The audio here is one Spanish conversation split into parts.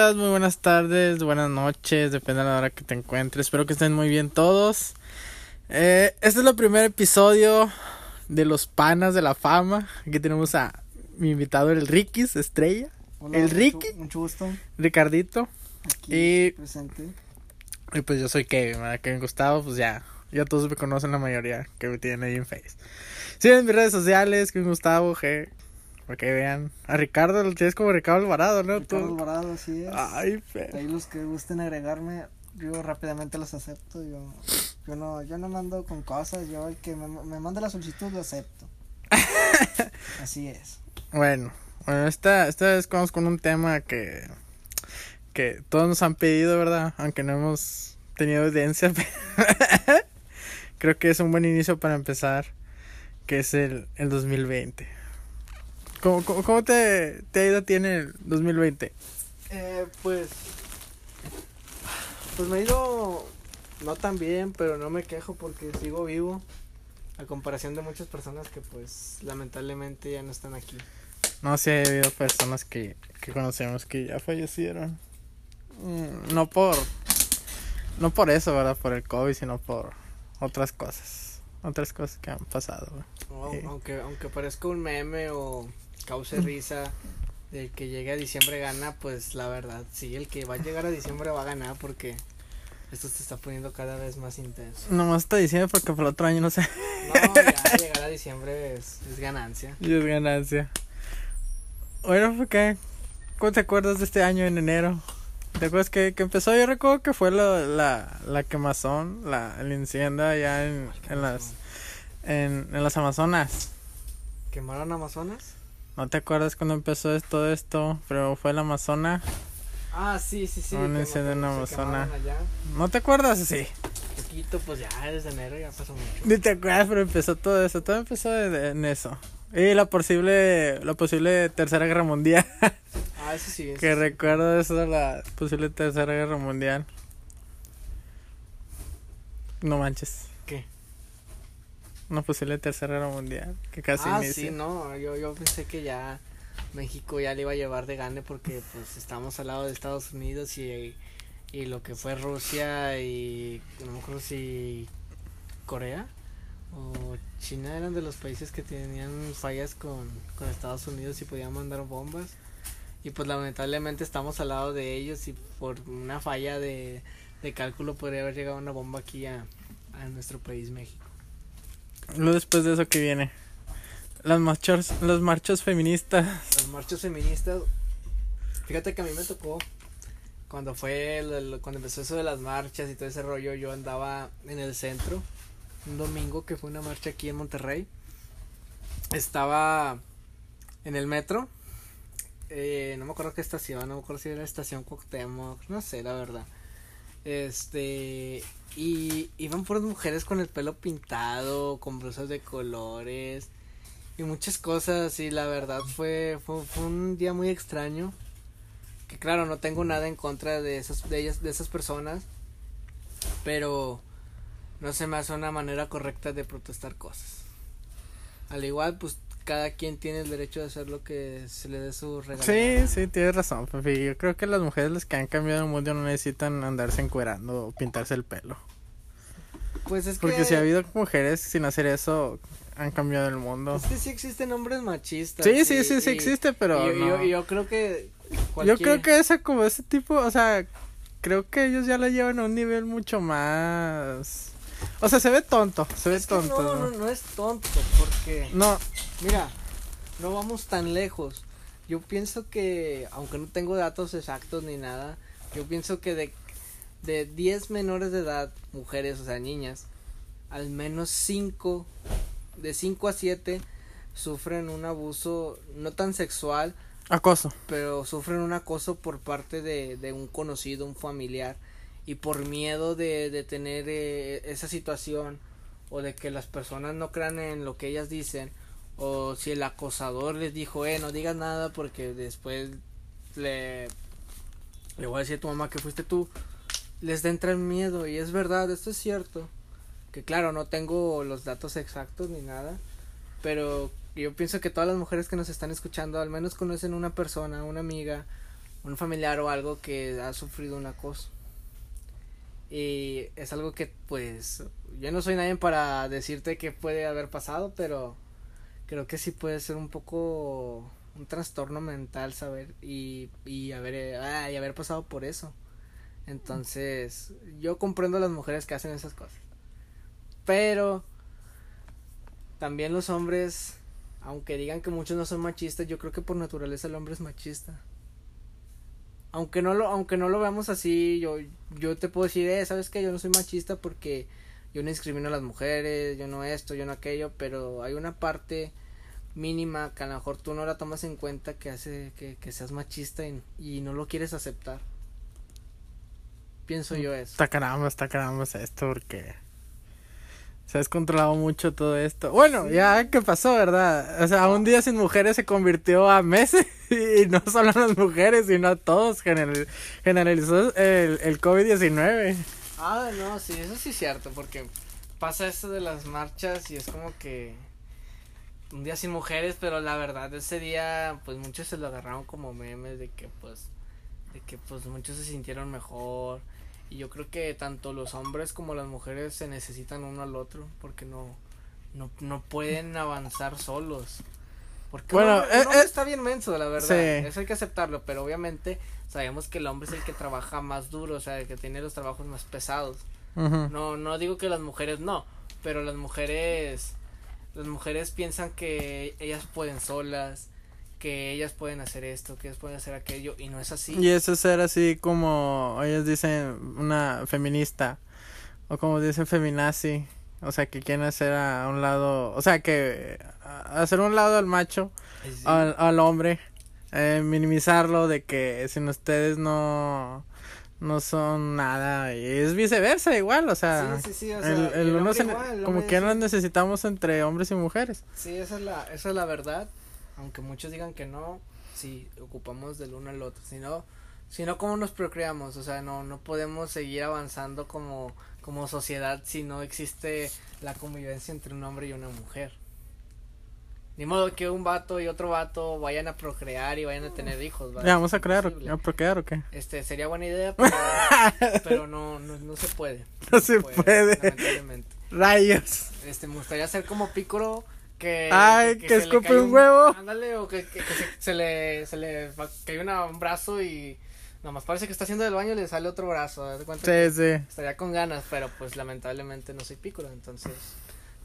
Muy buenas tardes, buenas noches, depende de la hora que te encuentres. Espero que estén muy bien todos. Eh, este es el primer episodio de los panas de la fama. Aquí tenemos a mi invitado, el Rikis, estrella. Hola, el Ricky, Mucho gusto. Ricardito. Aquí Y- presente. Y pues yo soy Kevin, ¿verdad? Kevin Gustavo, pues ya, ya todos me conocen la mayoría que me tienen ahí en Face. Síganme en mis redes sociales, Kevin Gustavo, G, para que vean. A Ricardo lo tienes como Ricardo Alvarado, ¿no? Ricardo Tú- Alvarado, así es. Ay, fe. Ahí los que gusten agregarme, yo rápidamente los acepto. Yo, yo no, yo no mando con cosas. Yo el que me, me mande la solicitud lo acepto. así es. Bueno, bueno, esta, esta vez vamos con un tema que, que todos nos han pedido, ¿verdad? Aunque no hemos tenido evidencia. Creo que es un buen inicio para empezar, que es el, el 2020. ¿Cómo, cómo, cómo te, te ha ido a ti en el 2020? Eh, pues. Pues me ha ido no tan bien, pero no me quejo porque sigo vivo. A comparación de muchas personas que, pues, lamentablemente ya no están aquí. No sé, ha habido personas que, que conocemos que ya fallecieron. Mm, No por, no por eso, ¿verdad? Por el COVID, sino por otras cosas. Otras cosas que han pasado. Sí. aunque, aunque parezca un meme o cause risa del que llegue a diciembre gana, pues la verdad, sí, el que va a llegar a diciembre va a ganar porque esto se está poniendo cada vez más intenso. Nomás está diciendo porque por el otro año no sé. No, ya llegar a diciembre es, es ganancia. Y es ganancia. Bueno, ¿por qué? ¿Cómo te acuerdas de este año en enero? ¿Te acuerdas que, que empezó? Yo recuerdo que fue la, la, la quemazón, la, el incendio allá en, en las en, en las Amazonas. ¿Quemaron Amazonas? ¿No te acuerdas cuando empezó todo esto? Pero fue el Amazonas. Ah, sí, sí, sí. Un incendio en allá. ¿No te acuerdas? Sí. Poquito, pues ya desde enero ya pasó mucho. Ni te acuerdas, pero empezó todo eso. Todo empezó en eso. Y la posible, la posible tercera guerra mundial. Ah, eso sí. eso Que sí. recuerdo eso de la posible tercera guerra mundial. No manches. ¿Qué? Una posible tercera guerra mundial. Que casi ah, inicia. sí, no, yo, yo pensé que ya México ya le iba a llevar de gane porque pues estamos al lado de Estados Unidos y, y lo que fue Rusia y no me acuerdo si Corea o China eran de los países que tenían fallas con, con Estados Unidos y podían mandar bombas y pues lamentablemente estamos al lado de ellos y por una falla de, de cálculo podría haber llegado una bomba aquí a, a nuestro país México. Luego después de eso que viene. Las marchas, las marchas feministas. Las marchas feministas. Fíjate que a mí me tocó cuando fue el- cuando empezó eso de las marchas y todo ese rollo, yo andaba en el centro un domingo que fue una marcha aquí en Monterrey. Estaba en el metro. eh, no me acuerdo qué estación, no me acuerdo si era estación Cuauhtémoc, no sé, la verdad. Este, y iban puras mujeres con el pelo pintado, con blusas de colores y muchas cosas y la verdad fue, fue, fue un día muy extraño que claro no tengo nada en contra de esas de ellas de esas personas pero no se me hace una manera correcta de protestar cosas. Al igual pues cada quien tiene el derecho de hacer lo que se le dé su regalo Sí, sí, tienes razón, Pepe. Yo creo que las mujeres las que han cambiado el mundo no necesitan andarse encuerando o pintarse el pelo. pues es Porque que si ha habido mujeres sin hacer eso, han cambiado el mundo. es que sí existen hombres machistas Sí, sí, sí, sí y- existe, pero y yo, no. yo, yo creo que Yo creo que ese como ese tipo, o sea, creo que ellos ya la llevan a un nivel mucho más o sea, se ve tonto, se ve Es tonto. no, ¿no? no, no es tonto porque No, Mira, no vamos tan lejos. Yo pienso que, aunque no tengo datos exactos ni nada, yo pienso que de, de 10 menores de edad, mujeres, o sea, niñas, al menos 5, de 5 a 7, sufren un abuso no tan sexual, acoso. pero sufren un acoso por parte de, de un conocido, un familiar, y por miedo de, tener eh, esa situación o de que las personas no crean en lo que ellas dicen, o si el acosador les dijo, eh, no digas nada porque después le, le voy a decir a tu mamá que fuiste tú, les entra el miedo, y es verdad, esto es cierto, que claro, no tengo los datos exactos ni nada, pero yo pienso que todas las mujeres que nos están escuchando al menos conocen una persona, una amiga un familiar o algo que ha sufrido un acoso. Y es algo que pues yo no soy nadie para decirte que puede haber pasado, pero creo que sí puede ser un poco un trastorno mental saber y, y haber y haber pasado por eso. Entonces, yo comprendo a las mujeres que hacen esas cosas. Pero también los hombres, aunque digan que muchos no son machistas, yo creo que por naturaleza el hombre es machista aunque no lo aunque no lo veamos así yo yo te puedo decir eh, sabes que yo no soy machista porque yo no discrimino a las mujeres yo no esto yo no aquello pero hay una parte mínima que a lo mejor tú no la tomas en cuenta que hace que, que seas machista y, y, no lo quieres aceptar. Pienso yo eso. está caramba está caramba esto porque se ha descontrolado mucho todo esto. Bueno, ya que pasó, ¿verdad? O sea, un día sin mujeres se convirtió a meses y no solo a las mujeres, sino a todos generalizó el, el COVID-19. Ah, no, sí, eso sí es cierto, porque pasa esto de las marchas y es como que un día sin mujeres, pero la verdad ese día pues muchos se lo agarraron como memes de que pues de que pues muchos se sintieron mejor y yo creo que tanto los hombres como las mujeres se necesitan uno al otro porque no, no, no pueden avanzar solos. Porque bueno, hombre, eh, eh, está bien menso, la verdad. Eso hay que aceptarlo, pero obviamente sabemos que el hombre es el que trabaja más duro, o sea, el que tiene los trabajos más pesados. No, no digo que las mujeres no, pero las mujeres, las mujeres piensan que ellas pueden solas, que ellas pueden hacer esto, que ellas pueden hacer aquello, y no es así. Y eso es ser así como ellos dicen una feminista, o como dicen feminazi, o sea, que quieren hacer a un lado, o sea, que hacer un lado al macho, al, al, hombre, eh, minimizarlo de que sin ustedes no no son nada. Y es viceversa igual o sea, sí, sí, sí, o sea el, uno como que nos necesitamos entre hombres y mujeres. Sí esa es la esa es la verdad aunque muchos digan que no, sí, ocupamos del uno al otro, si no, si no, ¿cómo nos procreamos? O sea, no, no podemos seguir avanzando como, como sociedad si no existe la convivencia entre un hombre y una mujer. Ni modo que un vato y otro vato vayan a procrear y vayan a tener hijos. ¿Ya vamos a crear o a procrear o qué? Este, sería buena idea, pero, pero no, no, no, se puede. No, se, puede. Rayos. Este, me gustaría ser como Picoro que Ay, que, escupe un, huevo. Ándale, o que, que, se, le se le cae una, un brazo y nomás parece que está haciendo el baño y le sale otro brazo. ¿de cuenta sí, sí. Estaría con ganas, pero pues lamentablemente no soy pícolo, entonces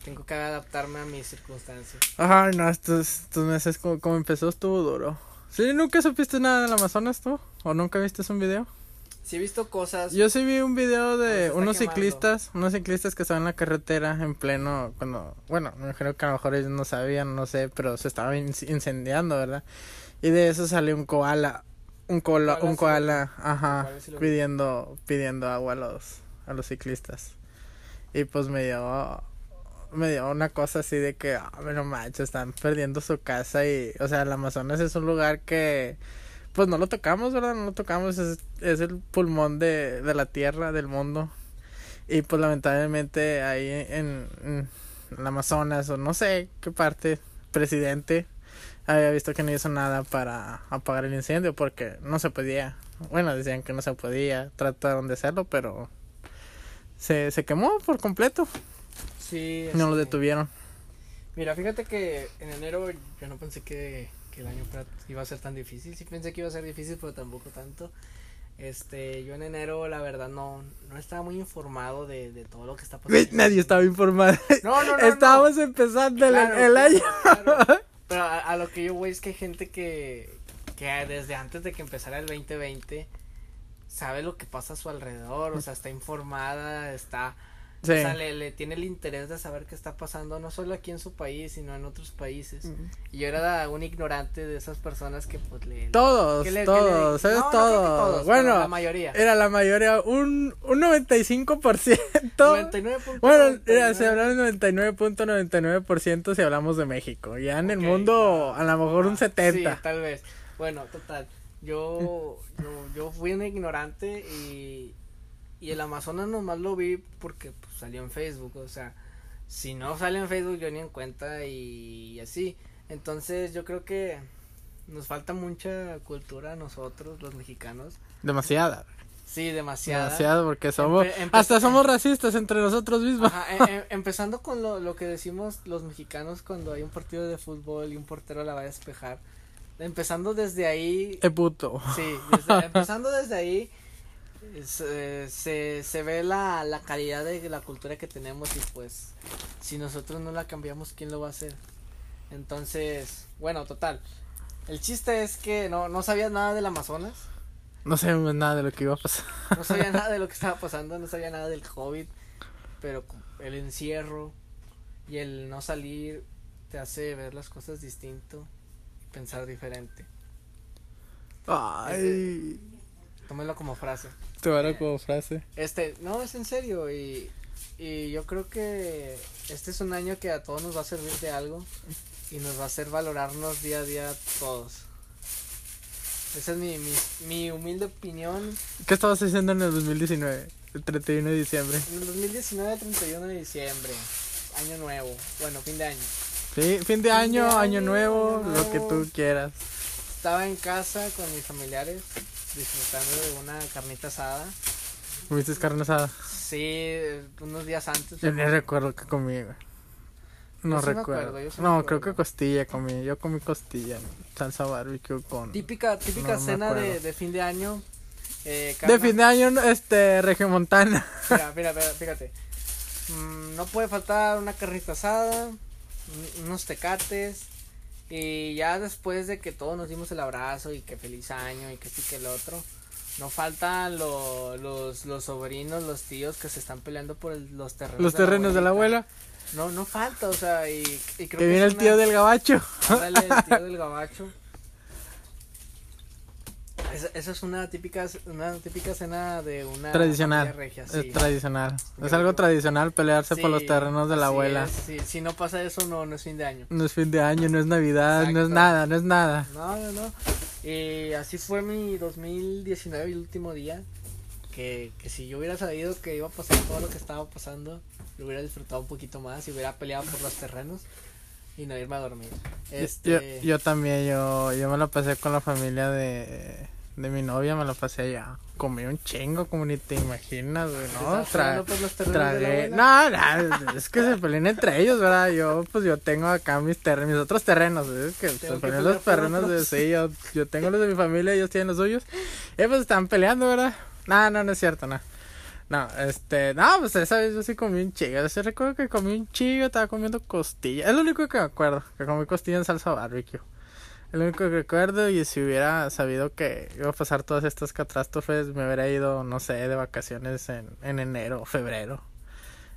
tengo que adaptarme a mis circunstancias. Ajá, no, estos, estos meses como, como empezó estuvo duro. ¿Sí? ¿Nunca supiste nada del Amazonas tú? ¿O nunca viste un video? Sí he visto cosas. Yo sí vi un video de unos ciclistas, unos ciclistas que estaban en la carretera en pleno, cuando, bueno, creo que a lo mejor ellos no sabían, no sé, pero se estaba incendiando, ¿verdad? Y de eso salió un koala, un koala, un koala, ajá, pidiendo, pidiendo agua a los, a los ciclistas. Y pues me dio, me dio una cosa así de que, ah, oh, no manches, están perdiendo su casa y, o sea, el Amazonas es un lugar que pues no lo tocamos, ¿verdad? No lo tocamos, es, es el pulmón de, de la tierra, del mundo. Y pues lamentablemente ahí en, en el Amazonas o no sé qué parte, presidente había visto que no hizo nada para apagar el incendio porque no se podía. Bueno, decían que no se podía, trataron de hacerlo, pero se, se quemó por completo. Sí. No lo detuvieron. Mira, fíjate que en enero yo no pensé que que el año iba a ser tan difícil. Sí pensé que iba a ser difícil, pero tampoco tanto. Este, yo en enero, la verdad, no, no estaba muy informado de, de todo lo que está pasando. Nadie estaba informado. No, no, no. Estábamos empezando el, año. Pero a, lo que yo voy es que hay gente que, que desde antes de que empezara el 2020 sabe lo que pasa a su alrededor, o sea, está informada, está o sea, le, tiene el interés de saber qué está pasando, no solo aquí en su país, sino en otros países. Y yo era un ignorante de esas personas que pues le... Todos, todos, ¿sabes? todos. bueno, la mayoría. Era la mayoría, un, un 95%. 99. Bueno, era, se habla del 99.99% si hablamos de México. Ya en el mundo, a lo mejor un 70. Sí, tal vez. Bueno, total. Yo, yo, yo fui un ignorante y y el Amazonas nomás lo vi porque pues, salió en Facebook. O sea, si no sale en Facebook yo ni en cuenta y, así. Entonces yo creo que Nos falta mucha cultura a nosotros, los mexicanos. Demasiada. Sí, demasiada. Demasiado, porque somos. Empe- hasta somos racistas entre nosotros mismos. Ajá, em- em- empezando con lo, lo que decimos los mexicanos cuando hay un partido de fútbol y un portero la va a despejar. Empezando desde ahí, Eh, puto. sí, desde- empezando desde ahí, eh, se, se ve la, la calidad de la cultura que tenemos y pues si nosotros no la cambiamos, ¿quién lo va a hacer? Entonces, bueno, total. El chiste es que no, no sabía nada del Amazonas, No sabemos nada de lo que iba a pasar. no sabía nada de lo que estaba pasando, no sabía nada del COVID, pero el encierro y el no salir te hace ver las cosas distinto y pensar diferente. Ay. Tómelo como frase. Van a como frase. Este, no, es en serio y, y yo creo que este es un año que a todos nos va a servir de algo y nos va a hacer valorarnos día a día todos. Esa es mi, mi, mi humilde opinión. ¿Qué estabas haciendo en el 2019? El 31 de diciembre. En el 2019, 31 de diciembre, año nuevo, bueno, fin de año. Sí, fin de año, año, año nuevo, año lo que nuevo. tú quieras. Estaba en casa con mis familiares disfrutando de una carnita asada. ¿Comiste carne asada? Sí, unos días antes. Yo ni recuerdo que comí, güey. No sí recuerdo. acuerdo, sí no, creo que costilla comí. Yo comí costilla. Salsa barbecue con. Típica, típica No cena de, de fin de año. Eh, De fin de año, este, regiomontana. Mira, mira, mira, fíjate. Mm, no puede faltar una carnita asada, un- unos tecates. Y ya después de que todos nos dimos el abrazo y que feliz año y que sí que el otro, no faltan lo- los, los sobrinos, los tíos que se están peleando por el- los terrenos. Los terrenos de la abuela. No, no falta, o sea, y, y creo Que viene el tío del gabacho. Ándale, el tío del gabacho. Esa, esa es una típica, una típica cena de una Tradicional. regia, sí. Es tradicional. Es algo tradicional pelearse por los terrenos de la abuela. es, sí, si no pasa eso, no, no es fin de año. No es fin de año, no es Navidad, no es nada, no es nada. No, no, no. Y así fue mi 2019, el último día. Que, que si yo hubiera sabido que iba a pasar todo lo que estaba pasando, lo hubiera disfrutado un poquito más y hubiera peleado por los terrenos y no irme a dormir. Este, Yo, yo también, yo, yo me la pasé con la familia de, de mi novia, me la pasé allá. Comí un chingo, como ni te imaginas, güey, ¿no? ¿Estás Tra- la tragué. No, no, es que se peleen entre ellos, ¿verdad? Yo, pues yo tengo acá mis terrenos, mis otros terrenos, güey, es que se Tengo que pelean los terrenos de sí, yo, yo tengo los de mi familia, ellos tienen los suyos. Y pues están peleando, ¿verdad? No, no, no es cierto, no. No, este, no, pues esa vez yo sí comí un chigo. Yo sí recuerdo que comí un chigo, estaba comiendo costilla. Es lo único que me acuerdo, que comí costilla en salsa barbecue. Es lo único que recuerdo y si hubiera sabido que iba a pasar todas estas catástrofes, me hubiera ido, no sé, de vacaciones en, en enero o febrero.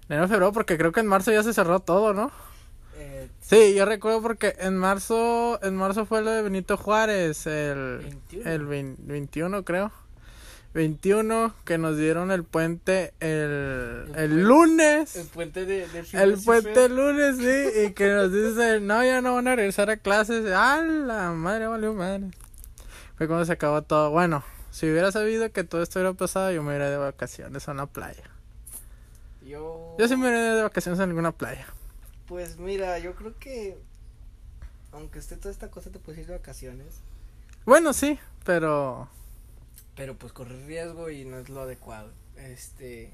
Enero o febrero, porque creo que en marzo ya se cerró todo, ¿no? eh, Sí, yo recuerdo porque en marzo, en marzo fue lo de Benito Juárez, el, 21. el vein- 21 creo. 21 que nos dieron el puente el, El lunes. el puente de, de El puente el lunes, sí, y que nos dicen, no, ya no van a regresar a clases. ¡Ah, la madre, valió madre! Fue cuando se acabó todo. Bueno, si hubiera sabido que todo esto hubiera pasado, yo me iría de vacaciones a una playa. Yo, Yo sí me iría de vacaciones a alguna playa. Pues mira, yo creo que aunque esté toda esta cosa te puedes ir de vacaciones, Bueno, sí, pero... pero pues correr riesgo y no es lo adecuado. Este,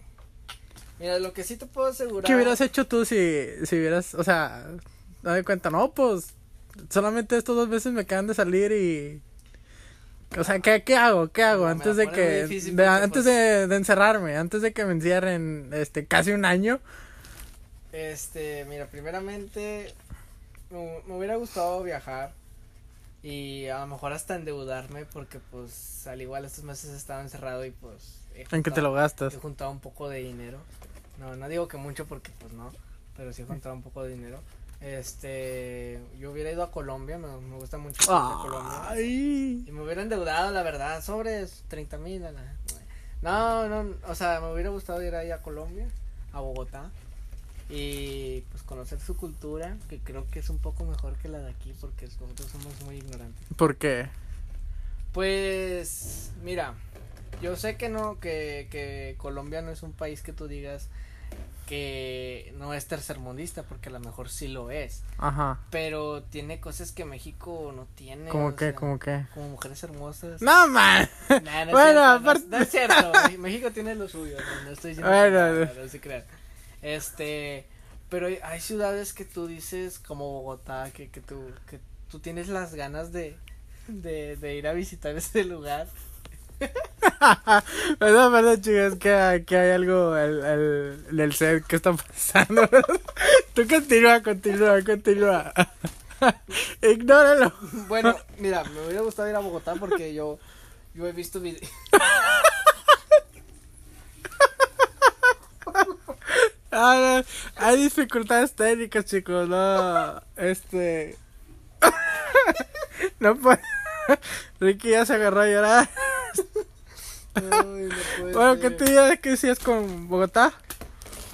mira, lo que sí te puedo asegurar. ¿Qué hubieras hecho tú si, si hubieras, o sea, dame cuenta, no, pues solamente estos dos meses me acaban de salir y... O sea, ¿qué, qué hago? ¿Qué hago? Antes de que... difícil de- antes pues- de, de encerrarme, antes de que me encierren este, casi un año. Este, mira, primeramente me, me hubiera gustado viajar y a lo mejor hasta endeudarme porque pues al igual estos meses estaba encerrado y pues he ¿En qué te juntado- lo gastas? He juntado un poco de dinero. No, no digo que mucho porque pues no, pero sí he juntado un poco de dinero. Este, yo hubiera ido a Colombia, me, me gusta mucho ir a Colombia. Ay. Y me hubiera endeudado, la verdad, sobre 30 mil. No, no, o sea, me hubiera gustado ir ahí a Colombia, a Bogotá. Y pues conocer su cultura, que creo que es un poco mejor que la de aquí, porque nosotros somos muy ignorantes. ¿Por qué? Pues, mira, yo sé que no, que, que Colombia no es un país que tú digas, que no es tercermundista, porque a lo mejor sí lo es. Ajá. Pero tiene cosas que México no tiene. ¿Cómo qué? sea, ¿Cómo qué? Como mujeres hermosas. No, man. Nah, no es Bueno, no- aparte- no, es cierto. México tiene lo suyo. No, no estoy diciendo. Bueno. que no, no se crean. Este. Pero hay, ciudades que tú dices, como Bogotá, que, que, tú, que tú tienes las ganas de, de, de ir a visitar ese lugar. Perdón, perdón, chicos, que, que hay algo el, el, en el set que está pasando. Tú continúa, continúa, continúa. Ignóralo. Bueno, mira, me hubiera gustado ir a Bogotá porque yo, yo he visto videos. Ah, no, hay dificultades técnicas, chicos, no. Este. no puede. Ricky ya se agarró a llorar. Bueno, ¿qué te que decías con Bogotá?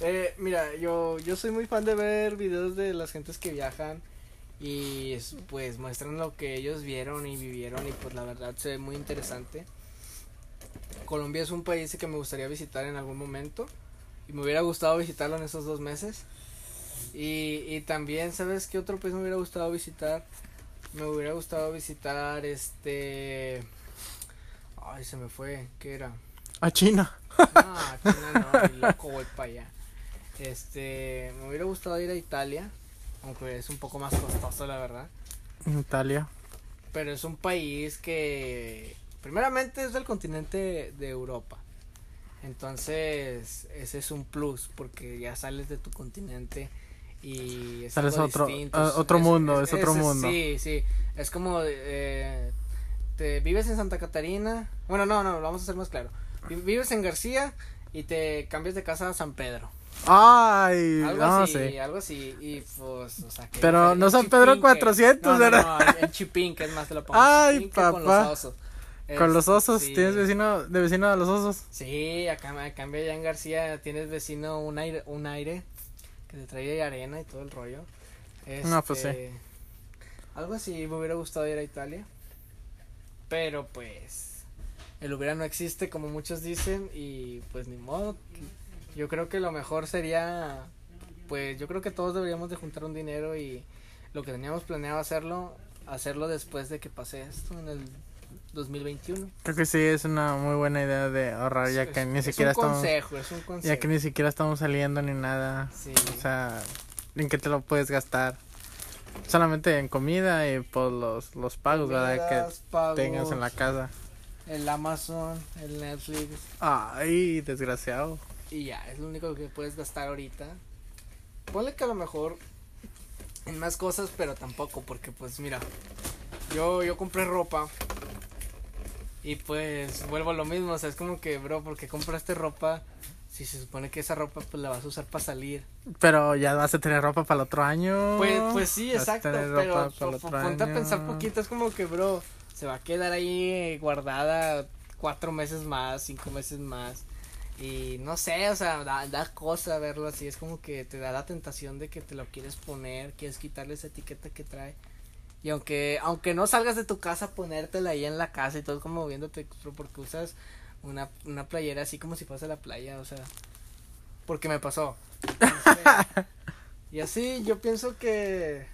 Eh, mira, yo, yo soy muy fan de ver videos de las gentes que viajan y es- pues muestran lo que ellos vieron y vivieron y pues la verdad se ve muy interesante. Colombia es un país que me gustaría visitar en algún momento y me hubiera gustado visitarlo en esos dos meses. Y, y también, ¿sabes qué otro país me hubiera gustado visitar? Me hubiera gustado visitar este... Ay, se me fue, ¿qué era? A China. Ah, China no, loco voy para allá. Este, me hubiera gustado ir a Italia, aunque es un poco más costoso, la verdad. Italia. Pero es un país que, primeramente, es del continente de Europa. Entonces, ese es un plus, porque ya sales de tu continente y es Sales otro- otro mundo, es otro mundo. Sí, sí, es como, eh, te vives en Santa Catarina, bueno, no, no, vamos a hacer más claro. Vi- Vives en García y te cambias de casa a San Pedro. Ay, Algo no así, sé. algo así, y pues, o sea, que Pero no San Pedro Chipinque- 400, no, no, ¿verdad? No, en Chipín, que es más te lo pongo. Ay, Chipinque Con los papá. osos. Con los Este, osos, sí. ¿tienes vecino de vecino a los osos? Sí, acá a cambio allá en García tienes vecino un aire, un aire que te trae arena y todo el rollo. No, pues sí. Este, Algo así me hubiera gustado ir a Italia. Pero pues el hubiera no existe como muchos dicen y pues ni modo. Yo creo que lo mejor sería pues yo creo que todos deberíamos de juntar un dinero y lo que teníamos planeado hacerlo hacerlo después de que pase esto en el 2021. Creo que sí, es una muy buena idea de ahorrar ya Es- que ni es siquiera un estamos consejo, es un consejo. ya que ni siquiera estamos saliendo ni nada. Sí. O sea, ¿en qué te lo puedes gastar? Solamente en comida y por los los pagos, ¿verdad? Que pagos, tengas en la casa. El Amazon, el Netflix Ay, desgraciado. y ya, es lo único que puedes gastar ahorita. Ponle que a lo mejor en más cosas, pero tampoco, porque pues mira, yo, yo compré ropa y pues vuelvo a lo mismo, o sea, es como que, bro, porque compraste ropa si se supone que esa ropa pues la vas a usar para salir? Pero ya vas a tener ropa para el otro año. Pues, pues sí, exacto, pero ponte a pensar poquito, es como que, bro, se va a quedar ahí guardada cuatro meses más, cinco meses más. Y no sé, o sea, da, da cosa verlo así, es como que te da la tentación de que te lo quieres poner, quieres quitarle esa etiqueta que trae. Y aunque, aunque no salgas de tu casa, ponértela ahí en la casa y todo como viéndote, porque usas una, una playera así como si fuese la playa, o sea, porque me pasó. Y así yo pienso que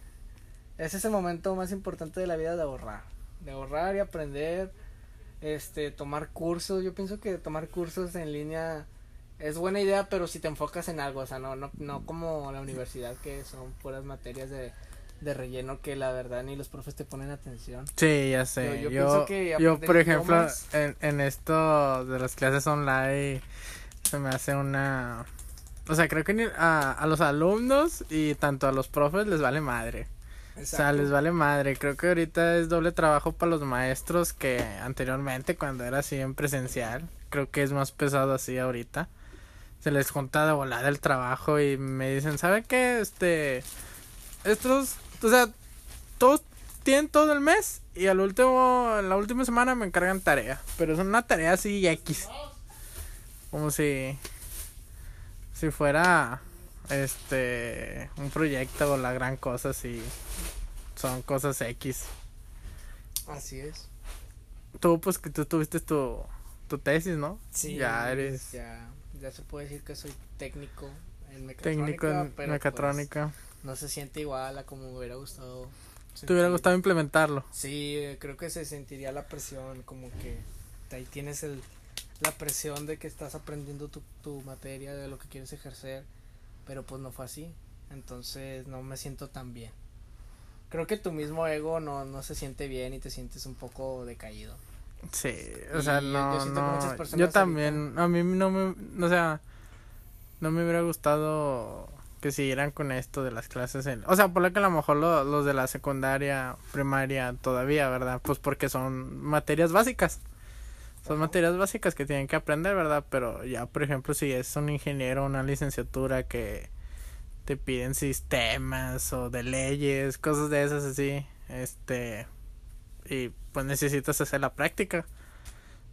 ese es el momento más importante de la vida de ahorrar, de ahorrar y aprender, este, tomar cursos. Yo pienso que tomar cursos en línea es buena idea, pero si te enfocas en algo, o sea, no, no, no como la universidad que son puras materias de, de relleno que la verdad ni los profes te ponen atención. Sí, ya sé. Yo- que por ejemplo, idiomas- en, en esto de las clases online, se me hace una... O sea, creo que a, a los alumnos y tanto a los profes les vale madre. O sea, les vale madre. Creo que ahorita es doble trabajo para los maestros que anteriormente cuando era así en presencial. Creo que es más pesado así ahorita. Se les junta de volada el trabajo y me dicen, ¿sabe qué? Este... Estos... O sea, todos tienen todo el mes y al último, en la última semana me encargan tarea. Pero es una tarea así X. Como si... Si fuera... Este... Un proyecto o la gran cosa si... Son cosas X. Así es. Tú, pues que tú tuviste tu, tu tesis, ¿no? Sí, Ya eres... Ya, ya se puede decir que soy técnico en mecatrónica. técnico en mecatrónica. pues, no se siente igual a como me hubiera gustado. ¿Te hubiera gustado implementarlo? Sí, creo que se sentiría la presión, como que ahí tienes el, la presión de que estás aprendiendo tu, tu materia, de lo que quieres ejercer, pero pues no fue así, entonces no me siento tan bien. Creo que tu mismo ego no, no se siente bien y te sientes un poco decaído. Sí, o sea, Y yo no, siento que muchas no. personas Yo también, a mí no me, o sea, no me hubiera gustado que siguieran con esto de las clases en, o sea, por lo que a lo mejor lo- los de la secundaria, primaria todavía, ¿verdad? Pues porque son materias básicas. Son materias básicas que tienen que aprender, ¿verdad? Pero ya, por ejemplo, si es un ingeniero, una licenciatura que te piden sistemas o de leyes, cosas de esas así, este, y pues necesitas hacer la práctica.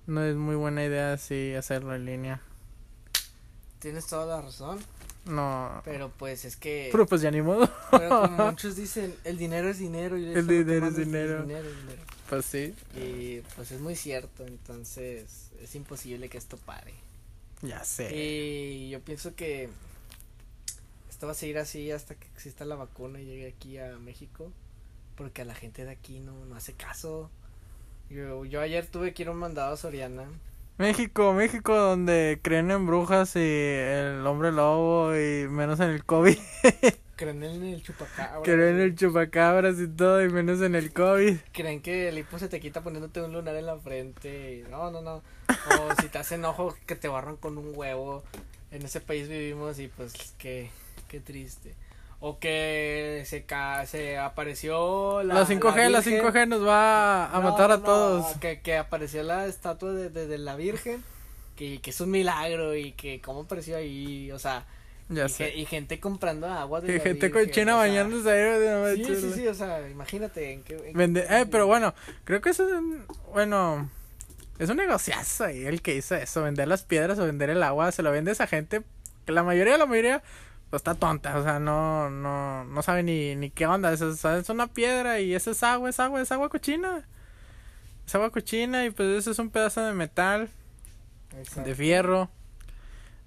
No es muy buena idea así hacerlo en línea. Tienes toda la razón, No. pero pues es que... Pero pues ya ni modo. pero como muchos dicen, el dinero es dinero y El es dinero, es dinero. Pues sí, Y pues es muy cierto, entonces es imposible que esto pare. ya sé. Y yo pienso que esto va a seguir así hasta que exista la vacuna y llegue aquí a México, porque a la gente de aquí no, no hace caso. Yo, yo ayer tuve que ir a un mandado a Soriana. México, México, donde creen en brujas y el hombre lobo y menos en el COVID. Creen en el chupacabra. creen en el chupacabras y todo y menos en el COVID. Creen que el hipo se te quita poniéndote un lunar en la frente. y No, no, no. O si te hacen ojo que te barran con un huevo. En ese país vivimos y pues qué, qué triste. O que se, ca se apareció la, La 5G, la, Virgen. 5G nos va a No, matar a no, todos. Que, que apareció la estatua de, de, de la Virgen. Que, que es un milagro y que cómo apareció ahí. O sea, Ya y, sé. y gente comprando agua de Que la gente Virgen, cochina o sea, bañándose ahí. de- Sí, sí, sí, o sea, imagínate en qué. en Vende- eh, pero bueno, creo que eso es un, bueno, es un negociazo ahí el que hizo eso, vender las piedras o vender el agua, se lo vende a esa gente, que la mayoría, la mayoría, pues está tonta, o sea, no, no, no sabe ni, ni qué onda, es, es, una piedra y eso es agua, es agua, es agua cochina, es agua cochina y pues eso es un pedazo de metal, Exacto. de fierro.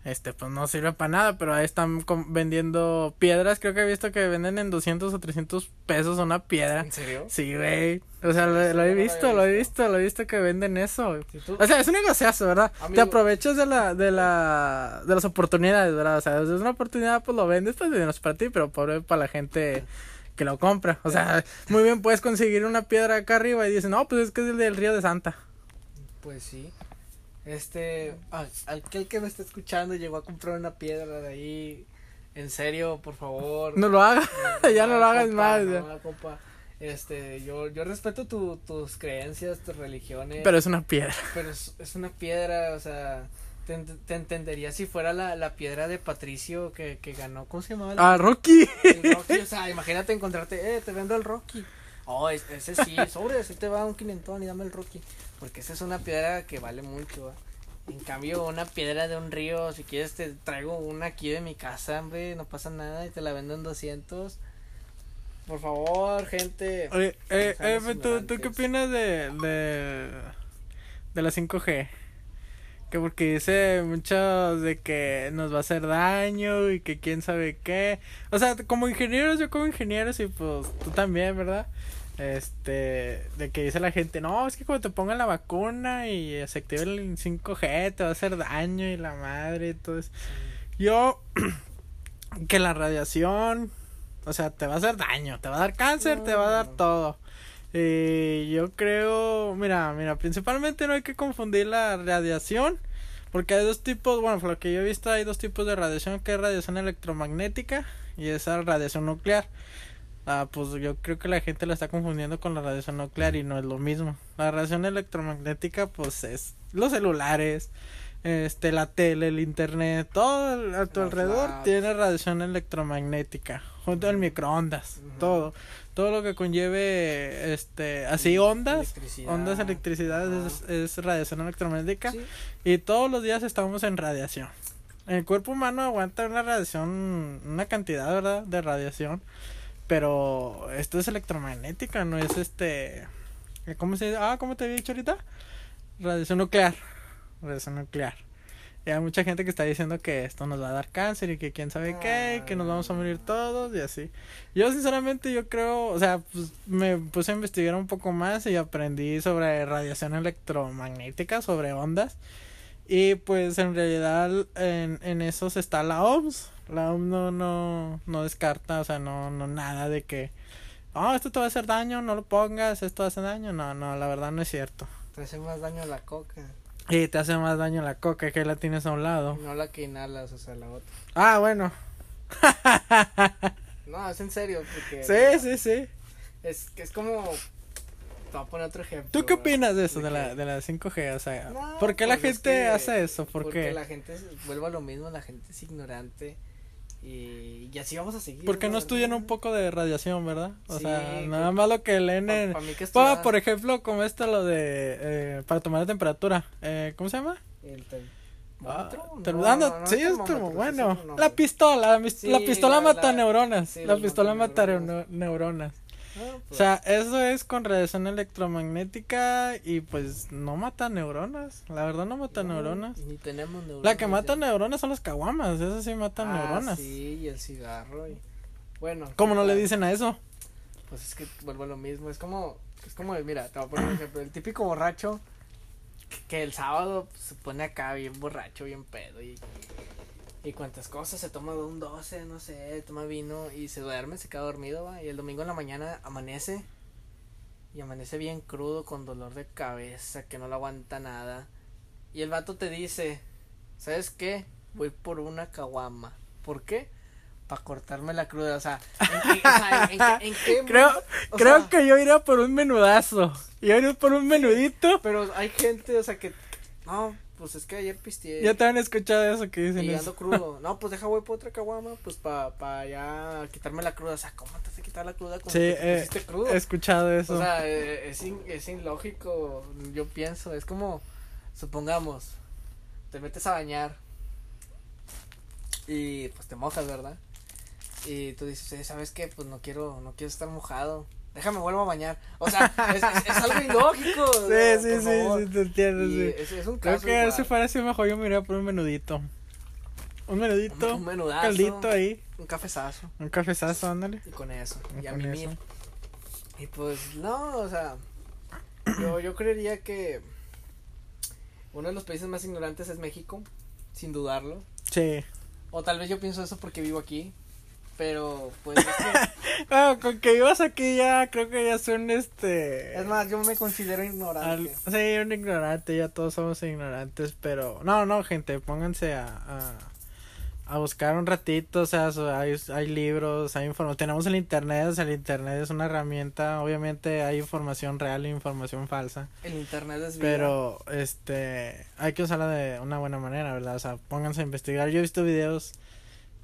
Este, pues no sirve para nada, pero ahí están vendiendo piedras. Creo que he visto que venden en 200 o 300 pesos una piedra. ¿En serio? Sí, güey. O sea, lo, he visto, lo he visto. lo he visto que venden eso. Si tú- O sea, es un negociazo, ¿verdad? Te aprovechas de la, de la, de las oportunidades, ¿verdad? O sea, es una oportunidad, pues lo vendes, pues no es para ti, pero pobre para la gente que lo compra. O sea, muy bien puedes conseguir una piedra acá arriba y dicen, no, pues es que es el del río de Santa. Pues sí. Este, aquel que me está escuchando llegó a comprar una piedra de ahí. En serio, por favor. No lo hagas, ya no lo hagas compa, más. no, ya. compa. Este, yo, yo respeto tu, tus creencias, tus religiones. Pero es una piedra. pero es, es una piedra, o sea, te, ent- te entendería si fuera la, la piedra de Patricio que, que ganó, ¿cómo se llamaba? la- Ah, Rocky. el Rocky, o sea, imagínate encontrarte, eh, te vendo el Rocky. Oh, es- ese sí, sobre, ese te va un quinentón y dame el Rocky. Porque esa es una piedra que vale mucho. En cambio, una piedra de un río, si quieres te traigo una aquí de mi casa, hombre, no pasa nada y te la vendo en 200. Por favor, gente. Oye, eh, seamos eh, ¿tú, ¿tú qué opinas de, de, de la 5G? Que porque dice muchos de que nos va a hacer daño y que quién sabe qué. O sea, como ingenieros, yo como ingenieros y pues tú también, ¿verdad? Este, de que dice la gente, no, es que cuando te pongan la vacuna y se active el 5G te va a hacer daño y la madre y todo eso. Yo, que la radiación, o sea, te va a hacer daño, te va a dar cáncer, te va a dar todo. Y yo creo, mira, mira, principalmente no hay que confundir la radiación, porque hay dos tipos, bueno, por lo que yo he visto hay dos tipos de radiación, que es radiación electromagnética y esa radiación nuclear. Ah, pues yo creo que la gente la está confundiendo con la radiación nuclear y no es lo mismo. La radiación electromagnética, pues es los celulares, este, la tele, el internet, todo a tu Los alrededor labs. tiene radiación electromagnética, junto al microondas, todo, todo lo que conlleve, este, así ondas, Electricidad. ondas, electricidad es, es radiación electromagnética Sí. y todos los días estamos en radiación. El cuerpo humano aguanta una radiación, una cantidad, ¿verdad? De radiación. Pero esto es electromagnética, no es este. ¿Cómo se dice? Ah, ¿cómo te había dicho ahorita? Radiación nuclear. Radiación nuclear. Y hay mucha gente que está diciendo que esto nos va a dar cáncer y que quién sabe qué, que nos vamos a morir todos y así. Yo sinceramente yo creo, o sea, pues me puse a investigar un poco más y aprendí sobre radiación electromagnética, sobre ondas. Y pues en realidad en, en esos está la OMS. La OMS no, no, no descarta, o sea, no, no nada de que, oh, esto te va a hacer daño, no lo pongas, esto hace daño. No, no, la verdad no es cierto. Te hace más daño la coca. Y te hace más daño la coca que la tienes a un lado. No la que inhalas, o sea, la otra. Ah, bueno. no, es en serio, porque. Sí, sí, sí. Es que es como. Te voy a poner otro ejemplo. ¿Tú qué opinas de eso, de, la, de la 5G? O sea, ¿por qué la pues gente hace eso? ¿Por porque la gente vuelve a lo mismo, la gente es ignorante. Y, y así vamos a seguir. Porque no estudian un poco de radiación, ¿verdad? O sea, nada más lo que leen en... por ejemplo, como esto lo de... Eh, para tomar la temperatura. Eh, ¿Cómo se llama? El Ah, no, sí, es bueno. la pistola, la, pistola mata neuronas. la pistola mata neuronas. Ah, pues. O sea, eso es con radiación electromagnética y pues no mata neuronas. La verdad no mata neuronas. Ni tenemos neuronas. La que mata neuronas son las caguamas, eso sí matan ah, neuronas. Sí, y el cigarro. Y... Bueno. ¿Cómo no le dicen a eso? Pues es que vuelvo a lo mismo. Es como, es como, mira, te voy a poner un ejemplo. El típico borracho que el sábado se pone acá bien borracho, bien pedo y, y cuantas cosas, se toma un 12, no sé, toma vino y se duerme, se queda dormido, ¿va? y el domingo en la mañana amanece y amanece bien crudo con dolor de cabeza, que no le aguanta nada. Y el vato te dice, ¿sabes qué? Voy por una caguama. ¿Por qué? para cortarme la cruda, o sea, ¿en qué, creo, creo que yo iría por un menudazo, yo iría por un menudito. Pero hay gente, o sea, que, no, pues es que ayer pisteé. Ya te han escuchado eso que dicen y eso. crudo, no, pues deja voy por otra caguama, pues para pa ya quitarme la cruda, o sea, ¿cómo te hace quitar la cruda sí, eh, crudo? he escuchado eso. O sea, eh, es, es ilógico, yo pienso, es como, supongamos, te metes a bañar y pues te mojas, ¿verdad? y tú dices, eh, ¿sabes qué? Pues no quiero, no quiero estar mojado. Déjame vuelvo a bañar. O sea, es, es, algo ilógico. Sí, sí, sí, sí, te entiendo, sí. Es, es, un caso Creo que si fuera así mejor yo me iría por un menudito. Un menudito. Un, menudazo. Caldito ahí. Un cafezazo. Un cafezazo, ándale. Y con eso. Y, a mimir. Y pues, no, o sea, yo, yo creería que uno de los países más ignorantes es México, sin dudarlo. Sí. O tal vez yo pienso eso porque vivo aquí. Pero, pues. bueno, con que vivas aquí ya creo que ya son este. Es más, yo me considero ignorante. sí, un ignorante, ya todos somos ignorantes, pero. No, no, gente, pónganse a. a, buscar un ratito, o sea, hay, hay libros, hay información. Tenemos el internet, o sea, el internet es una herramienta. Obviamente hay información real e información falsa. El internet es vida. Pero, este. Hay que usarla de una buena manera, ¿verdad? O sea, pónganse a investigar. Yo he visto videos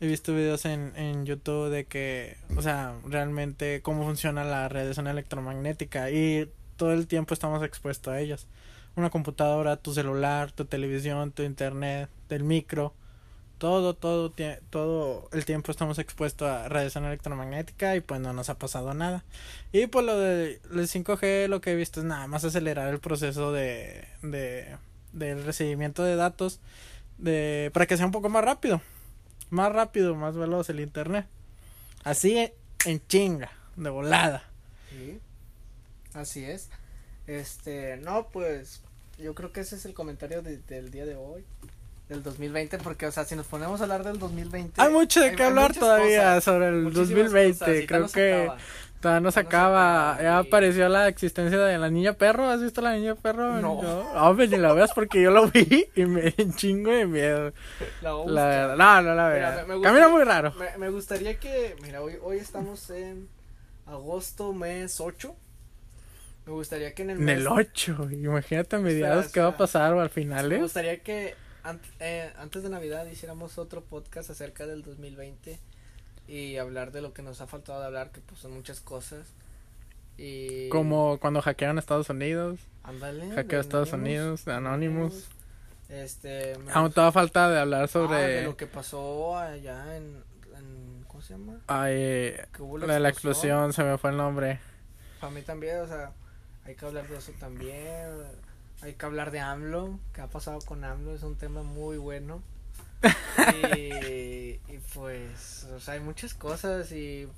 he visto videos en, en YouTube de que, o sea, realmente cómo funciona la radiación electromagnética y todo el tiempo estamos expuestos a ellas. Una computadora, tu celular, tu televisión, tu internet, el micro, todo, todo, todo el tiempo estamos expuestos a radiación electromagnética y pues no nos ha pasado nada. Y pues lo de el 5G lo que he visto es nada más acelerar el proceso de, de del recibimiento de datos de para que sea un poco más rápido más rápido, más veloz el internet. Así en chinga, de volada. Sí. Así es. Este, no, pues yo creo que ese es el comentario del día de hoy, del 2020, porque, o sea, si nos ponemos a hablar del 2020. Hay mucho de qué hablar todavía sobre el 2020, creo que Todavía no se acaba. Ya apareció la existencia de la niña perro. ¿Has visto la niña perro? No. No, ni la veas porque yo lo vi y me chingo de miedo. La, la No, no la veas. Camina muy raro. Me, me, gustaría que. Mira, hoy, hoy estamos en agosto, mes 8. Me gustaría que en el mes. En el 8. Imagínate a mediados qué va a pasar o al final. Me gustaría que eh, antes de Navidad hiciéramos otro podcast acerca del 2020 y hablar de lo que nos ha faltado de hablar, que pues son muchas cosas. Y... Como cuando hackearon Estados Unidos. Ándale. Hackeo Estados Unidos, Anonymous. Este. Aún toda falta de hablar sobre. Ah, de lo que pasó allá en. en ¿Cómo se llama? Ay, la, de la explosión, se me fue el nombre. Para mí también, o sea, hay que hablar de eso también. Hay que hablar de AMLO, qué ha pasado con AMLO, es un tema muy bueno. y, y pues, o sea, hay muchas cosas y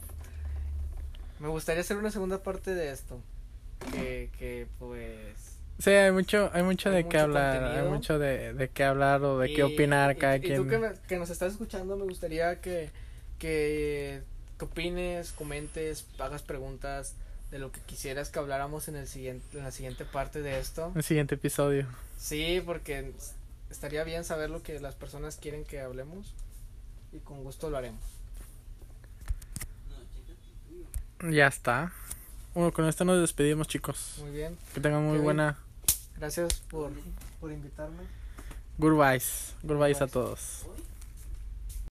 me gustaría hacer una segunda parte de esto. Que, que pues... Sí, hay mucho, hay mucho Hay de qué hablar, hay mucho de, de qué hablar o de y- qué opinar y- cada y, quien. tú que, me- que nos estás escuchando, me gustaría que, que, que opines, comentes, hagas preguntas de lo que quisieras que habláramos en, el siguiente, en la siguiente parte de esto. El siguiente episodio. Sí, porque estaría bien saber lo que las personas quieren que hablemos y con gusto lo haremos. Ya está. Bueno, con esto nos despedimos, chicos. Muy bien, Que tengan muy buena. gracias por, por invitarme. Goodbyes. Goodbyes a Goodbyes. todos.